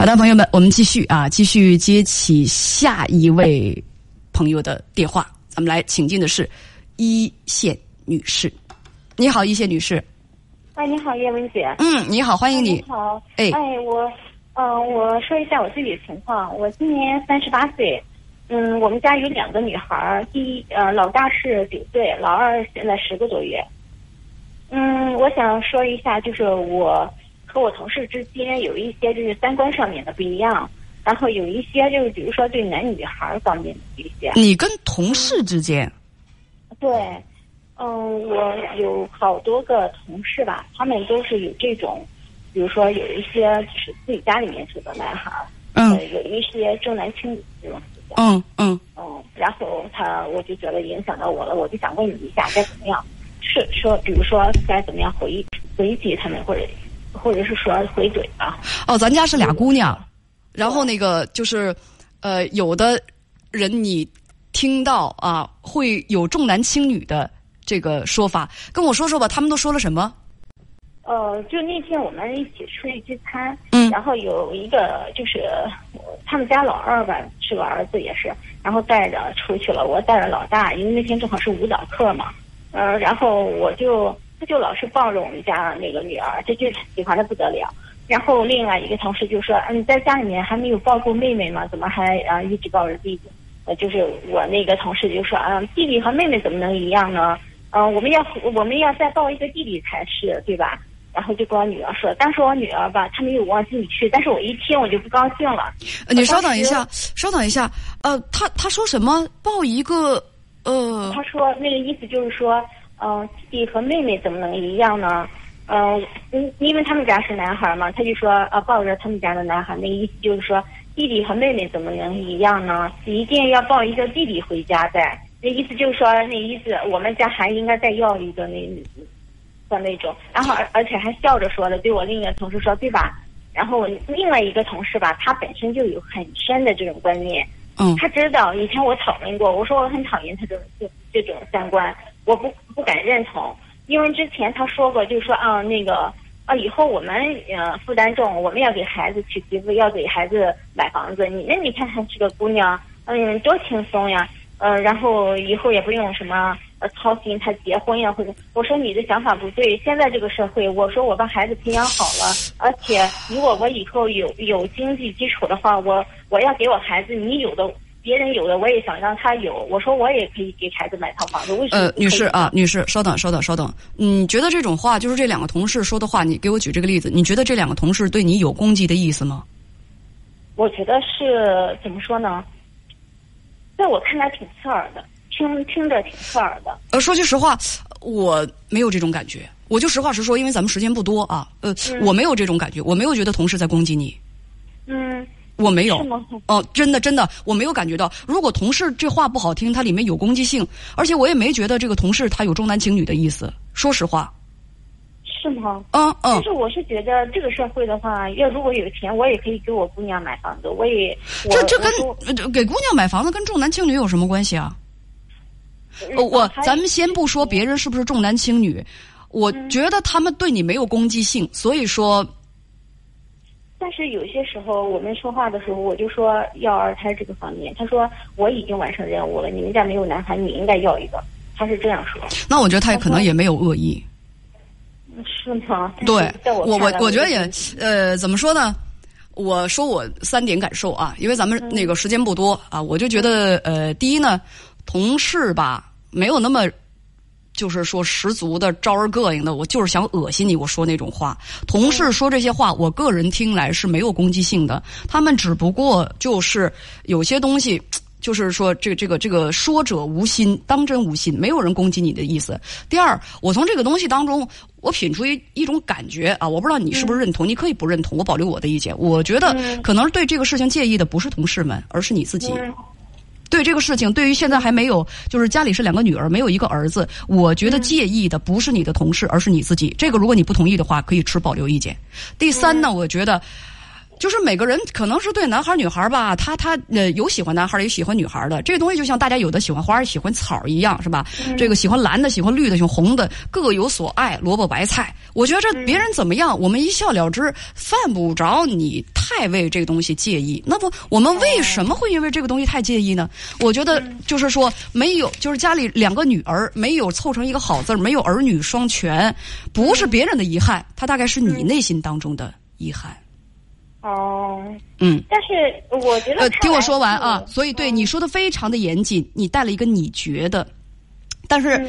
好的，朋友们，我们继续啊，继续接起下一位朋友的电话。咱们来请进的是一线女士。你好，一线女士。哎，你好，叶文姐。嗯，你好，欢迎你。你好。哎哎，我，嗯、我说一下我自己的情况。我今年三十八岁。嗯，我们家有两个女孩儿，第一，呃，老大是九岁，老二现在十个多月。嗯，我想说一下，就是我和我同事之间有一些就是三观上面的不一样，然后有一些就是比如说对男女孩儿方面的一些。你跟同事之间，对，嗯，我有好多个同事吧，他们都是有这种，比如说有一些就是自己家里面住的男孩儿，嗯呃有一些重男轻女这种嗯嗯，嗯，然后他我就觉得影响到我了，我就想问你一下该怎么样，是说比如说该怎么样回回击他们，或者或者是说回怼啊？哦，咱家是俩姑娘，然后那个就是，呃，有的人你听到啊，会有重男轻女的这个说法，跟我说说吧，他们都说了什么？呃，就那天我们一起出去聚餐，嗯然后有一个就是呃他们家老二吧，是个儿子也是，然后带着出去了，我带着老大，因为那天正好是舞蹈课嘛，呃，然后我就他就老是抱着我们家那个女儿，这就喜欢的不得了。然后另外一个同事就说：“嗯，你在家里面还没有抱过妹妹吗？怎么还啊一直抱着弟弟？”呃，就是我那个同事就说：“啊，弟弟和妹妹怎么能一样呢？嗯、我们要我们要再抱一个弟弟才是，对吧？”然后就跟我女儿说，当时我女儿吧，她没有往心里去，但是我一听我就不高兴了。呃你稍等一下，稍等一下，呃，他他说什么？抱一个呃她说那个意思就是说，嗯、弟弟和妹妹怎么能一样呢？嗯、因，因为他们家是男孩嘛，他就说啊，抱着他们家的男孩，那意思就是说，弟弟和妹妹怎么能一样呢？一定要抱一个弟弟回家再。那意思就是说，那意思我们家还应该再要一个那的那种，然后而而且还笑着说的，对我另一个同事说，对吧？然后我另外一个同事吧，他本身就有很深的这种观念，嗯他知道以前我讨论过，我说我很讨厌他这种这这种三观，我不不敢认同，因为之前他说过，就是说啊那个啊以后我们呃负担重，我们要给孩子娶媳妇，要给孩子买房子，你那你看看这个姑娘，嗯多轻松呀，呃然后以后也不用什么呃操心他结婚呀或者，我说你的想法不对，现在这个社会，我说我把孩子培养好了，而且如果我以后有有经济基础的话，我我要给我孩子你有的。别人有的我也想让他有，我说我也可以给孩子买套房子，为什么女士啊，女士，稍等，稍等，稍等。你觉得这种话，就是这两个同事说的话，你给我举这个例子，你觉得这两个同事对你有攻击的意思吗？我觉得是怎么说呢？在我看来挺刺耳的，听听着挺刺耳的。呃，说句实话，我没有这种感觉。我就实话实说，因为咱们时间不多啊。呃，嗯我没有这种感觉，我没有觉得同事在攻击你，嗯，我没有？哦，真的真的，我没有感觉到。如果同事这话不好听，它里面有攻击性，而且我也没觉得这个同事他有重男轻女的意思。说实话，是吗？嗯嗯但，是我是觉得这个社会的话，要如果有钱，我也可以给我姑娘买房子，我也我这这跟给姑娘买房子跟重男轻女有什么关系啊？呃我咱们先不说别人是不是重男轻女，我嗯觉得他们对你没有攻击性，所以说但是有些时候我们说话的时候，我就说要二胎这个方面，他说我已经完成任务了，你们家没有男孩，你应该要一个，他是这样说，那我觉得他也可能也没有恶意。是吗？对我我我觉得也呃怎么说呢？我说我三点感受啊，因为咱们那个时间不多啊，我就觉得呃，第一呢，同事吧没有那么。就是说十足的招人膈应的，我就是想恶心你。我说那种话，同事说这些话，我个人听来是没有攻击性的。他们只不过就是有些东西，就是说这个这个这个说者无心，当真无心，没有人攻击你的意思。第二，我从这个东西当中，我品出一一种感觉啊，我不知道你是不是认同，你可以不认同，我保留我的意见。我觉得嗯可能对这个事情介意的不是同事们，而是你自己。嗯对这个事情，对于现在还没有，就是家里是两个女儿，没有一个儿子，我觉得介意的不是你的同事，而是你自己。这个如果你不同意的话，可以持保留意见。第三呢，我觉得就是每个人可能是对男孩女孩吧，他他呃有喜欢男孩，也喜欢女孩的。这个东西就像大家有的喜欢花，喜欢草一样，是吧？这个喜欢蓝的，喜欢绿的，喜欢红的，各有所爱，萝卜白菜。我觉着别人怎么样，我们一笑了之，犯不着你太为这个东西介意。那不，我们为什么会因为这个东西太介意呢？我觉得就是说，没有，就是家里两个女儿没有凑成一个好字没有儿女双全，不是别人的遗憾，他大概是你内心当中的遗憾。哦，嗯，但是我觉得呃，听我说完啊，所以对你说的非常的严谨，你带了一个你觉得，但是，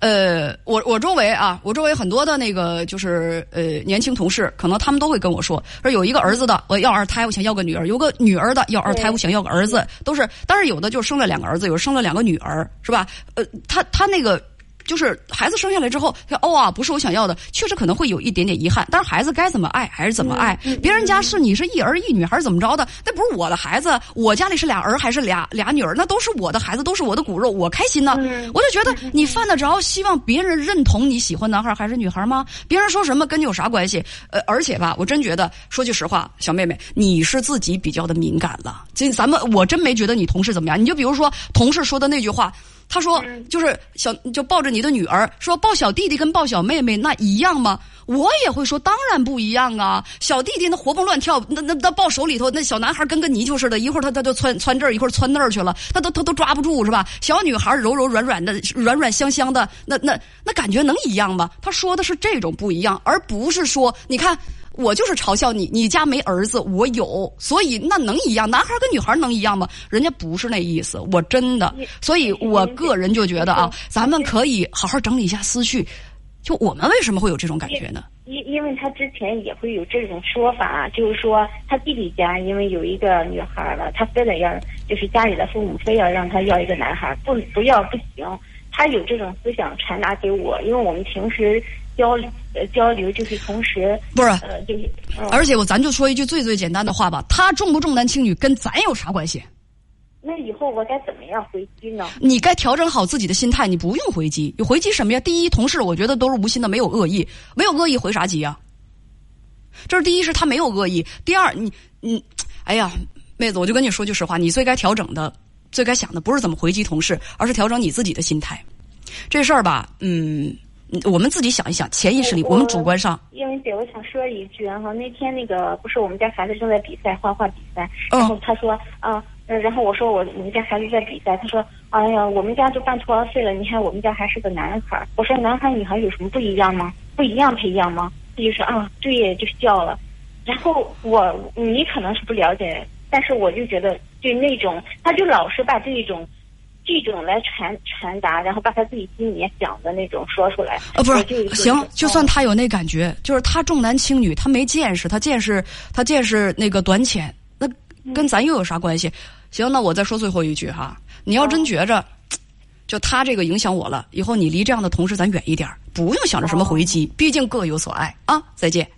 呃，我我周围啊，我周围很多的那个就是呃年轻同事，可能他们都会跟我说，说有一个儿子的我要二胎，我想要个女儿；有个女儿的要二胎，我想要个儿子，都是，但是有的就生了两个儿子，有生了两个女儿，是吧？呃，他他那个。就是孩子生下来之后，哦啊，不是我想要的，确实可能会有一点点遗憾。但是孩子该怎么爱还是怎么爱，别人家是你是一儿一女还是怎么着的，那不是我的孩子。我家里是俩儿还是俩俩女儿，那都是我的孩子，都是我的骨肉，我开心呢。我就觉得你犯得着希望别人认同你喜欢男孩还是女孩吗？别人说什么跟你有啥关系？呃，而且吧，我真觉得说句实话，小妹妹，你是自己比较的敏感了。这咱们我真没觉得你同事怎么样。你就比如说同事说的那句话。他说：“就是小，就抱着你的女儿，说抱小弟弟跟抱小妹妹那一样吗？我也会说，当然不一样啊！小弟弟那活蹦乱跳，那那那抱手里头，那小男孩跟个泥鳅似的，一会儿他他就窜窜这儿，一会儿窜那儿去了，他都他都抓不住是吧？小女孩柔柔软软的，软软香香的，那那那感觉能一样吗？他说的是这种不一样，而不是说你看。”我就是嘲笑你，你家没儿子，我有，所以那能一样？男孩跟女孩能一样吗？人家不是那意思，我真的，所以我个人就觉得啊，咱们可以好好整理一下思绪。就我们为什么会有这种感觉呢？因因为他之前也会有这种说法，就是说他弟弟家因为有一个女孩了，他非得要，就是家里的父母非要让他要一个男孩，不不要不行。他有这种思想传达给我，因为我们平时。交呃交流就是同时不是呃就是，而且我咱就说一句最最简单的话吧，他重不重男轻女跟咱有啥关系？那以后我该怎么样回击呢？你该调整好自己的心态，你不用回击，你回击什么呀？第一，同事我觉得都是无心的，没有恶意，没有恶意回啥击啊？这是第一，是他没有恶意；第二，你你，哎呀，妹子，我就跟你说句实话，你最该调整的、最该想的不是怎么回击同事，而是调整你自己的心态。这事儿吧，嗯。我们自己想一想，潜意识里，我们主观上。英文姐，我想说一句然后那天那个不是我们家孩子正在比赛画画比赛，然后他说啊，然后我说我我们家孩子在比赛，他说哎呀，我们家都半途而废了，你看我们家还是个男孩。我说男孩女孩有什么不一样吗？不一样培养吗？他就说啊，对，就笑了。然后我你可能是不了解，但是我就觉得对那种，他就老是把这种。这种来传传达，然后把他自己心里面想的那种说出来。呃，不是，行，就算他有那感觉，就是他重男轻女，他没见识，他见识他见识那个短浅，那跟咱又有啥关系？行，那我再说最后一句哈，你要真觉着，就他这个影响我了，以后你离这样的同事咱远一点，不用想着什么回击，毕竟各有所爱啊。再见。